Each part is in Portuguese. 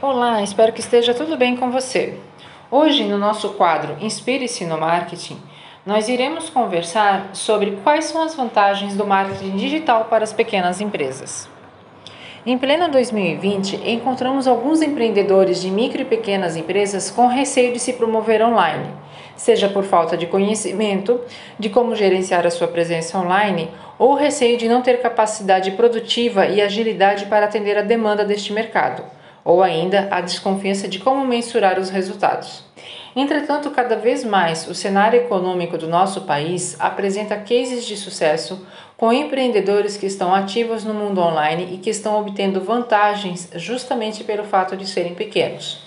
Olá, espero que esteja tudo bem com você. Hoje, no nosso quadro Inspire-se no Marketing, nós iremos conversar sobre quais são as vantagens do marketing digital para as pequenas empresas. Em pleno 2020, encontramos alguns empreendedores de micro e pequenas empresas com receio de se promover online, seja por falta de conhecimento de como gerenciar a sua presença online ou receio de não ter capacidade produtiva e agilidade para atender a demanda deste mercado ou ainda a desconfiança de como mensurar os resultados. Entretanto, cada vez mais o cenário econômico do nosso país apresenta cases de sucesso com empreendedores que estão ativos no mundo online e que estão obtendo vantagens justamente pelo fato de serem pequenos.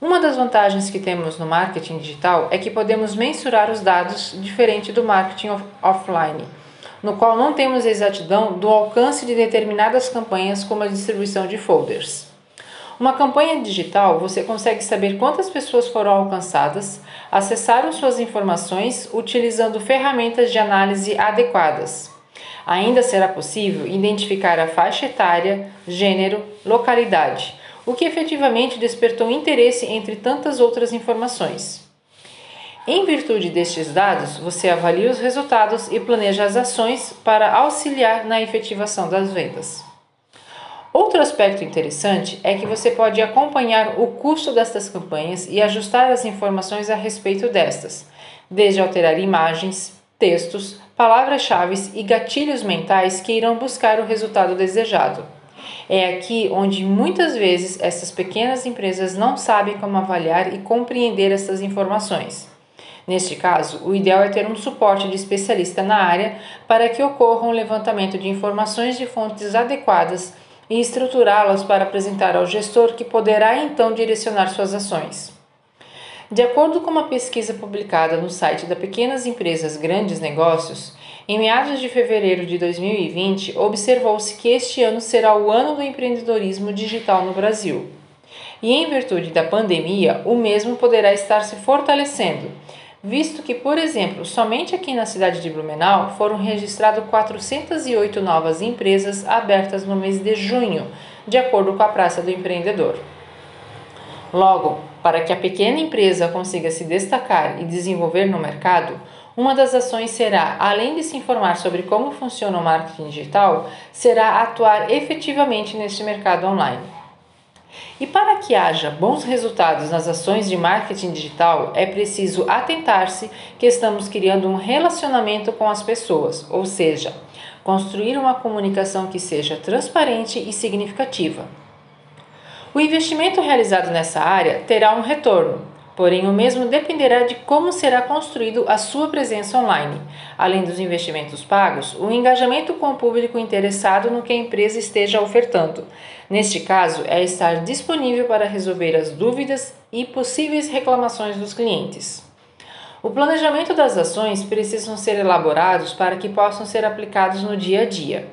Uma das vantagens que temos no marketing digital é que podemos mensurar os dados diferente do marketing offline, no qual não temos exatidão do alcance de determinadas campanhas como a distribuição de folders. Uma campanha digital, você consegue saber quantas pessoas foram alcançadas, acessaram suas informações utilizando ferramentas de análise adequadas. Ainda será possível identificar a faixa etária, gênero, localidade, o que efetivamente despertou interesse entre tantas outras informações. Em virtude destes dados, você avalia os resultados e planeja as ações para auxiliar na efetivação das vendas. Outro aspecto interessante é que você pode acompanhar o custo destas campanhas e ajustar as informações a respeito destas, desde alterar imagens, textos, palavras-chave e gatilhos mentais que irão buscar o resultado desejado. É aqui onde muitas vezes essas pequenas empresas não sabem como avaliar e compreender essas informações. Neste caso, o ideal é ter um suporte de especialista na área para que ocorra um levantamento de informações de fontes adequadas e estruturá-las para apresentar ao gestor, que poderá então direcionar suas ações. De acordo com uma pesquisa publicada no site da Pequenas Empresas Grandes Negócios, em meados de fevereiro de 2020, observou-se que este ano será o ano do empreendedorismo digital no Brasil. E em virtude da pandemia, o mesmo poderá estar se fortalecendo, visto que, por exemplo, somente aqui na cidade de Blumenau foram registradas 408 novas empresas abertas no mês de junho, de acordo com a Praça do Empreendedor. Logo, para que a pequena empresa consiga se destacar e desenvolver no mercado, uma das ações será, além de se informar sobre como funciona o marketing digital, será atuar efetivamente neste mercado online. E para que haja bons resultados nas ações de marketing digital, é preciso atentar-se que estamos criando um relacionamento com as pessoas, ou seja, construir uma comunicação que seja transparente e significativa. O investimento realizado nessa área terá um retorno, Porém, o mesmo dependerá de como será construído a sua presença online. Além dos investimentos pagos, o engajamento com o público interessado no que a empresa esteja ofertando. Neste caso, é estar disponível para resolver as dúvidas e possíveis reclamações dos clientes. O planejamento das ações precisam ser elaborados para que possam ser aplicados no dia a dia.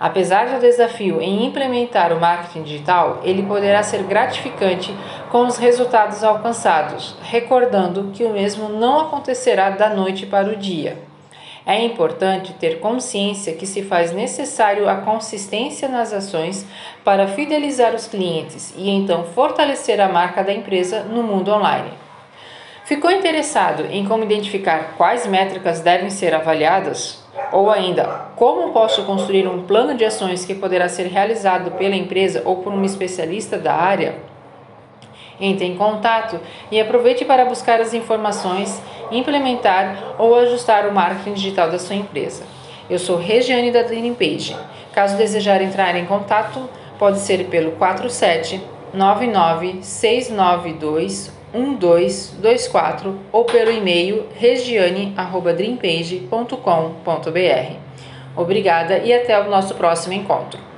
Apesar do desafio em implementar o marketing digital, ele poderá ser gratificante com os resultados alcançados, recordando que o mesmo não acontecerá da noite para o dia. É importante ter consciência que se faz necessário a consistência nas ações para fidelizar os clientes e então fortalecer a marca da empresa no mundo online. Ficou interessado em como identificar quais métricas devem ser avaliadas? Ou ainda, como posso construir um plano de ações que poderá ser realizado pela empresa ou por um especialista da área? Entre em contato e aproveite para buscar as informações, implementar ou ajustar o marketing digital da sua empresa. Eu sou Regiane da Dream Page. Caso desejar entrar em contato, pode ser pelo 47 99 692 1224 ou pelo e-mail regiane@dreampage.com.br. Obrigada e até o nosso próximo encontro.